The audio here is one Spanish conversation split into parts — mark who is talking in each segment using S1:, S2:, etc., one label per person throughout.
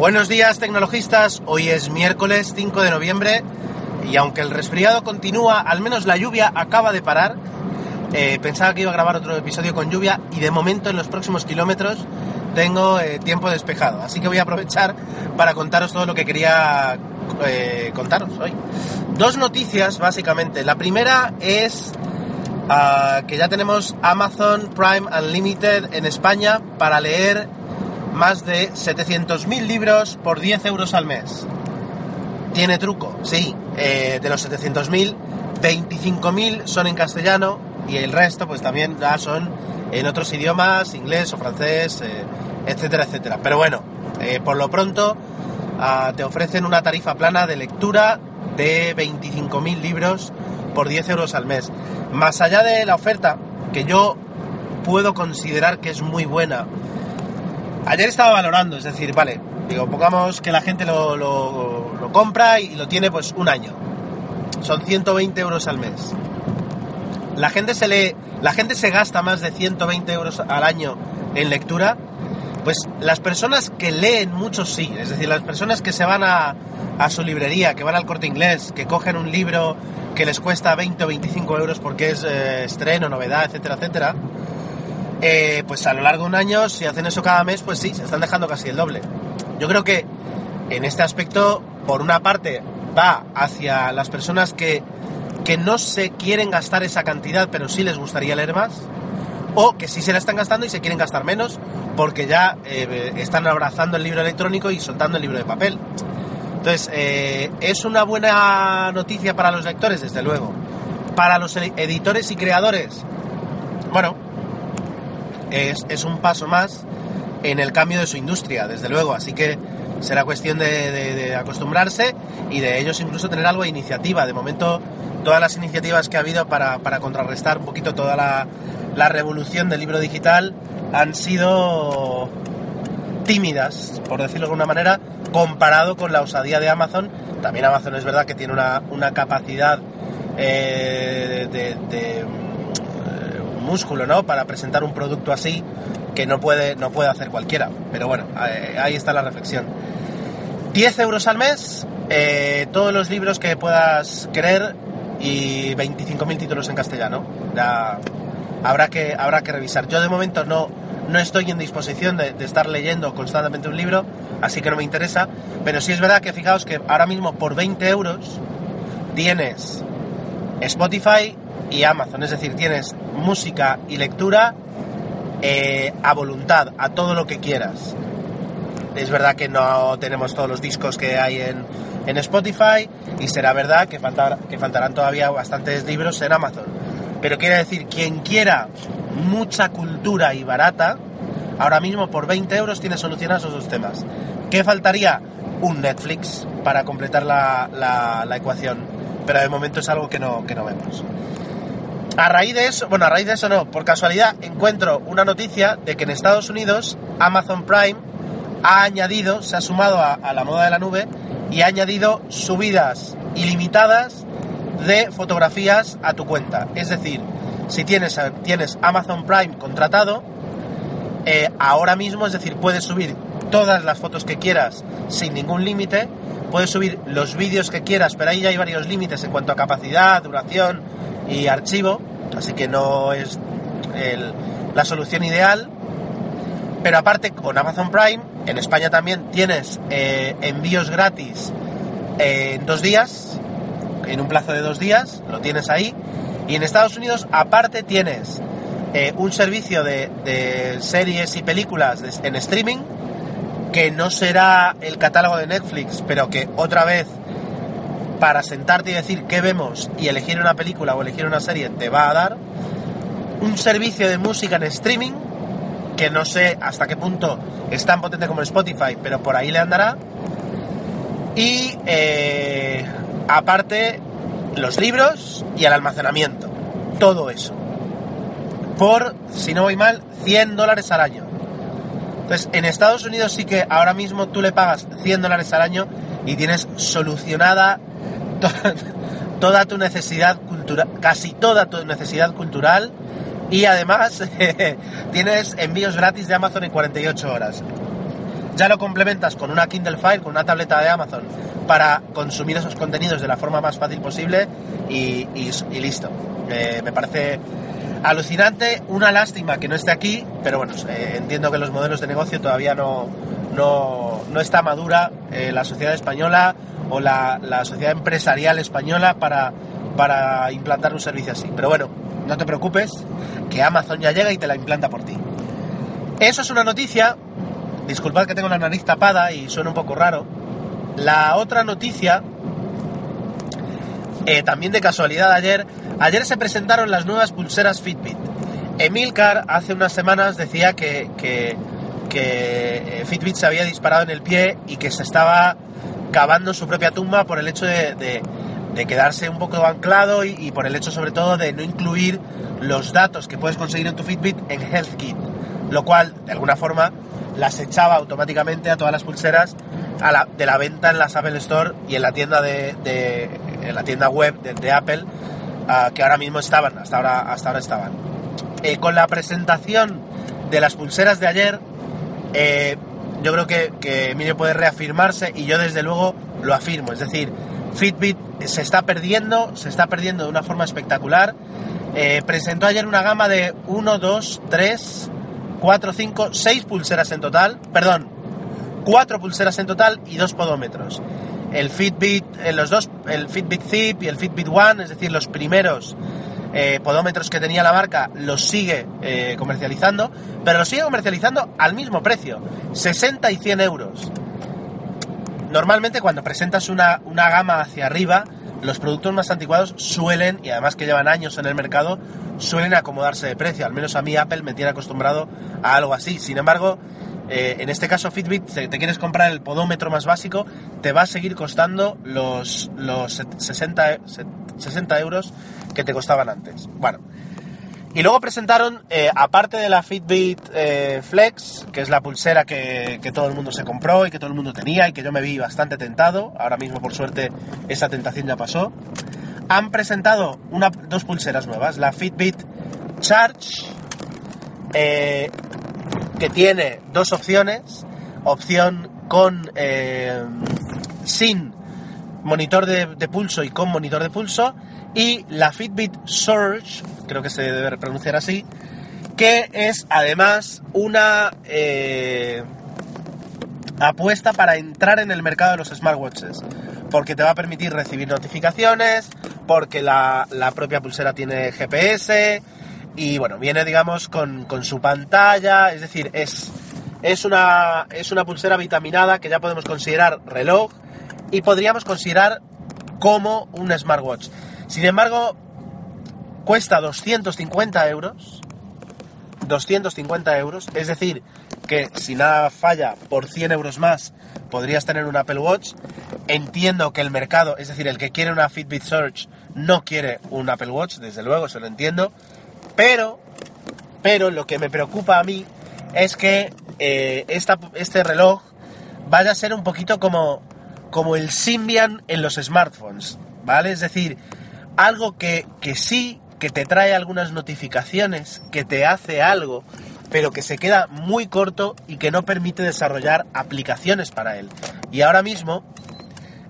S1: Buenos días, tecnologistas. Hoy es miércoles 5 de noviembre y aunque el resfriado continúa, al menos la lluvia acaba de parar. Eh, pensaba que iba a grabar otro episodio con lluvia y de momento en los próximos kilómetros tengo eh, tiempo despejado. Así que voy a aprovechar para contaros todo lo que quería eh, contaros hoy. Dos noticias, básicamente. La primera es ah, que ya tenemos Amazon Prime Unlimited en España para leer más de 700.000 libros por 10 euros al mes. Tiene truco, sí. Eh, de los 700.000, 25.000 son en castellano y el resto pues también son en otros idiomas, inglés o francés, eh, etcétera, etcétera. Pero bueno, eh, por lo pronto ah, te ofrecen una tarifa plana de lectura de 25.000 libros por 10 euros al mes. Más allá de la oferta, que yo puedo considerar que es muy buena, Ayer estaba valorando, es decir, vale, digo, pongamos que la gente lo, lo, compra y lo tiene pues un año. Son 120 euros al mes. La gente se lee, la gente se gasta más de 120 euros al año en lectura. Pues las personas que leen mucho sí, es decir, las personas que se van a, a su librería, que van al corte inglés, que cogen un libro que les cuesta 20 o 25 euros porque es eh, estreno, novedad, etcétera, etcétera, eh, pues a lo largo de un año, si hacen eso cada mes, pues sí, se están dejando casi el doble. Yo creo que en este aspecto, por una parte, va hacia las personas que, que no se quieren gastar esa cantidad, pero sí les gustaría leer más, o que sí se la están gastando y se quieren gastar menos, porque ya eh, están abrazando el libro electrónico y soltando el libro de papel. Entonces, eh, ¿es una buena noticia para los lectores? Desde luego. Para los editores y creadores, bueno, es, un paso más en el cambio de su industria, desde luego. Así que será cuestión de, acostumbrarse y de ellos incluso tener algo de iniciativa. De momento, todas las iniciativas que ha habido para, contrarrestar un poquito toda la, revolución del libro digital han sido tímidas, por decirlo de alguna manera, comparado con la osadía de Amazon. También Amazon es verdad que tiene una, capacidad eh, de músculo, ¿no? Para presentar un producto así que no puede, no puede hacer cualquiera. Pero bueno, ahí está la reflexión. 10 euros al mes, eh, todos los libros que puedas querer y 25.000 títulos en castellano. Habrá que, habrá que revisar. Yo de momento no, no estoy en disposición de, de, estar leyendo constantemente un libro, así que no me interesa. Pero sí es verdad que fijaos que ahora mismo por 20 euros tienes Spotify y Amazon, es decir, tienes música y lectura eh, a voluntad, a todo lo que quieras. Es verdad que no tenemos todos los discos que hay en, en Spotify y será verdad que, faltarán todavía bastantes libros en Amazon. Pero quiere decir, quien quiera mucha cultura y barata, ahora mismo por 20 euros tiene solucionados esos dos temas. ¿Qué faltaría? Un Netflix para completar la, la, la ecuación. Pero de momento es algo que no, que no vemos. A raíz de eso, bueno, a raíz de eso no, por casualidad encuentro una noticia de que en Estados Unidos Amazon Prime ha añadido, se ha sumado a, la moda de la nube y ha añadido subidas ilimitadas de fotografías a tu cuenta. Es decir, si tienes, tienes Amazon Prime contratado, eh, ahora mismo, es decir, puedes subir todas las fotos que quieras sin ningún límite, puedes subir los vídeos que quieras, pero ahí ya hay varios límites en cuanto a capacidad, duración, y archivo, así que no es la solución ideal. Pero aparte con Amazon Prime, en España también tienes eh, envíos gratis en dos días, en un plazo de dos días, lo tienes ahí. Y en Estados Unidos aparte tienes eh, un servicio de, series y películas en streaming, que no será el catálogo de Netflix, pero que otra vez para sentarte y decir qué vemos y elegir una película o elegir una serie te va a dar un servicio de música en streaming que no sé hasta qué punto es tan potente como Spotify, pero por ahí le andará. Y eh, aparte, los libros y el almacenamiento. Todo eso. Por, si no voy mal, 100 dólares al año. Entonces, en Estados Unidos sí que ahora mismo tú le pagas 100 dólares al año y tienes solucionada toda, tu necesidad cultural, casi toda tu necesidad cultural y además tienes envíos gratis de Amazon en 48 horas. Ya lo complementas con una Kindle Fire, con una tableta de Amazon para consumir esos contenidos de la forma más fácil posible y, listo. Eh, me parece alucinante, una lástima que no esté aquí, pero bueno, eh, entiendo que los modelos de negocio todavía no, no, está madura eh, la sociedad española o la, sociedad empresarial española para, para implantar un servicio así. Pero bueno, no te preocupes, que Amazon ya llega y te la implanta por ti. Eso es una noticia. Disculpad que tengo la nariz tapada y suena un poco raro. La otra noticia, eh, también de casualidad ayer, ayer se presentaron las nuevas pulseras Fitbit. Emilcar hace unas semanas decía que, que que eh, Fitbit se había disparado en el pie y que se estaba cavando su propia tumba por el hecho de, quedarse un poco anclado y, por el hecho sobre todo de no incluir los datos que puedes conseguir en tu Fitbit en HealthKit, lo cual de alguna forma las echaba automáticamente a todas las pulseras de la venta en las Apple Store y en la tienda de, la tienda web de, Apple que ahora mismo estaban, hasta ahora, hasta ahora estaban. Eh, con la presentación de las pulseras de ayer eh, yo creo que, que Emilio puede reafirmarse y yo desde luego lo afirmo. Es decir, Fitbit se está perdiendo, se está perdiendo de una forma espectacular. Eh, presentó ayer una gama de 1, 2, 3, 4, 5, 6 pulseras en total. Perdón, 4 pulseras en total y 2 podómetros. El Fitbit, eh, los dos, el Fitbit Zip y el Fitbit One, es decir, los primeros eh, podómetros que tenía la marca los sigue eh, comercializando, pero los sigue comercializando al mismo precio, 60 y 100 euros. Normalmente cuando presentas una, una gama hacia arriba, los productos más anticuados suelen, y además que llevan años en el mercado, suelen acomodarse de precio. Al menos a mí Apple me tiene acostumbrado a algo así. Sin embargo, eh, en este caso Fitbit, si te quieres comprar el podómetro más básico, te va a seguir costando los, los 60, 60 euros que te costaban antes. Bueno, y luego presentaron, eh, aparte de la Fitbit eh, Flex, que es la pulsera que, todo el mundo se compró y que todo el mundo tenía y que yo me vi bastante tentado, ahora mismo por suerte esa tentación ya pasó, han presentado una, dos pulseras nuevas, la Fitbit Charge, que tiene dos opciones, opción con eh, sin monitor de, pulso y con monitor de pulso, y la Fitbit Surge, creo que se debe pronunciar así, que es además una eh, apuesta para entrar en el mercado de los smartwatches, porque te va a permitir recibir notificaciones, porque la, la propia pulsera tiene GPS, y bueno, viene digamos con, su pantalla, es decir, es, es, una, es una pulsera vitaminada que ya podemos considerar reloj y podríamos considerar como un smartwatch. Sin embargo, cuesta 250 euros. 250 euros, es decir, que si nada falla por 100 euros más podrías tener un Apple Watch. Entiendo que el mercado, es decir, el que quiere una Fitbit Search no quiere un Apple Watch, desde luego, eso lo entiendo. Pero, pero lo que me preocupa a mí es que eh, este reloj vaya a ser un poquito como, como el Symbian en los smartphones, ¿vale? Es decir, algo que, que sí, que te trae algunas notificaciones, que te hace algo, pero que se queda muy corto y que no permite desarrollar aplicaciones para él. Y ahora mismo,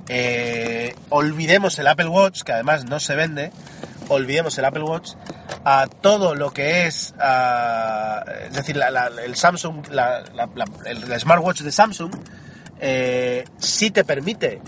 S1: eh, olvidemos el Apple Watch, que además no se vende, olvidemos el Apple Watch, a todo lo que es, es decir, el Samsung, el, smartwatch de Samsung, eh, sí te permite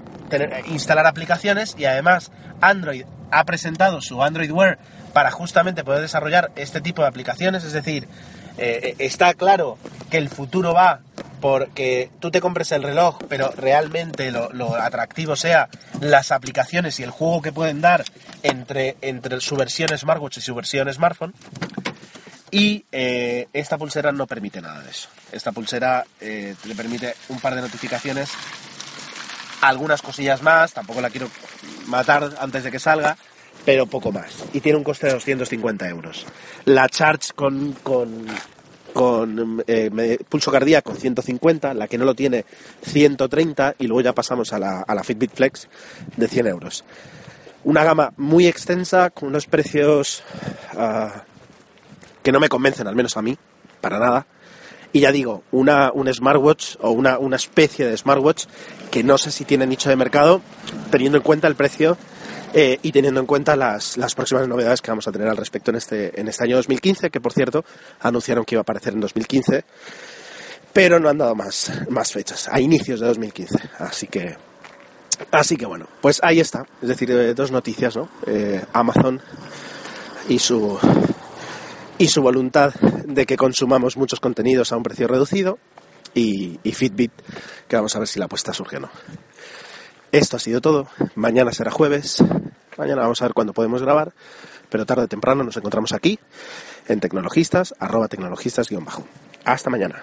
S1: instalar aplicaciones y además Android ha presentado su Android Wear para justamente poder desarrollar este tipo de aplicaciones, es decir, eh, está claro que el futuro va porque tú te compres el reloj, pero realmente lo, atractivo sea las aplicaciones y el juego que pueden dar entre, entre su versión smartwatch y su versión smartphone. Y eh, esta pulsera no permite nada de eso. Esta pulsera eh, le permite un par de notificaciones, algunas cosillas más, tampoco la quiero matar antes de que salga, pero poco más. Y tiene un coste de 250 euros. La Charge con, con, con eh, pulso cardíaco 150, la que no lo tiene 130 y luego ya pasamos a la, a la Fitbit Flex de 100 euros. Una gama muy extensa con unos precios ah, que no me convencen, al menos a mí, para nada. Y ya digo, una, un smartwatch o una, una especie de smartwatch que no sé si tiene nicho de mercado, teniendo en cuenta el precio eh, y teniendo en cuenta las, las, próximas novedades que vamos a tener al respecto en este, en este año 2015, que por cierto anunciaron que iba a aparecer en 2015, pero no han dado más, más fechas, a inicios de 2015. Así que, así que bueno, pues ahí está. Es decir, eh, dos noticias, ¿no? Eh, Amazon y su y su voluntad de que consumamos muchos contenidos a un precio reducido y, Fitbit, que vamos a ver si la apuesta surge o no. Esto ha sido todo. Mañana será jueves. Mañana vamos a ver cuándo podemos grabar. Pero tarde o temprano nos encontramos aquí en Tecnologistas, arroba tecnologistas-bajo. Hasta mañana.